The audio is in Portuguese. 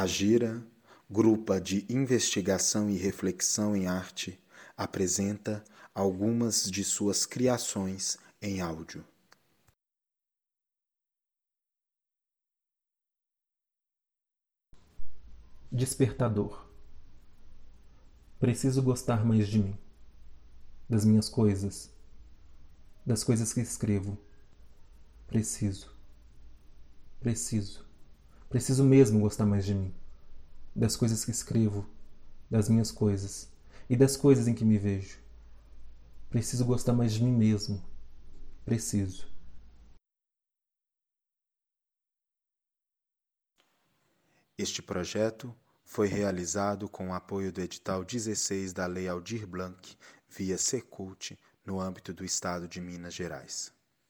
Agira, Grupa de Investigação e Reflexão em Arte, apresenta algumas de suas criações em áudio. Despertador. Preciso gostar mais de mim, das minhas coisas, das coisas que escrevo. Preciso. Preciso. Preciso mesmo gostar mais de mim, das coisas que escrevo, das minhas coisas e das coisas em que me vejo. Preciso gostar mais de mim mesmo. Preciso. Este projeto foi realizado com o apoio do edital 16 da Lei Aldir Blanc, via Secult, no âmbito do Estado de Minas Gerais.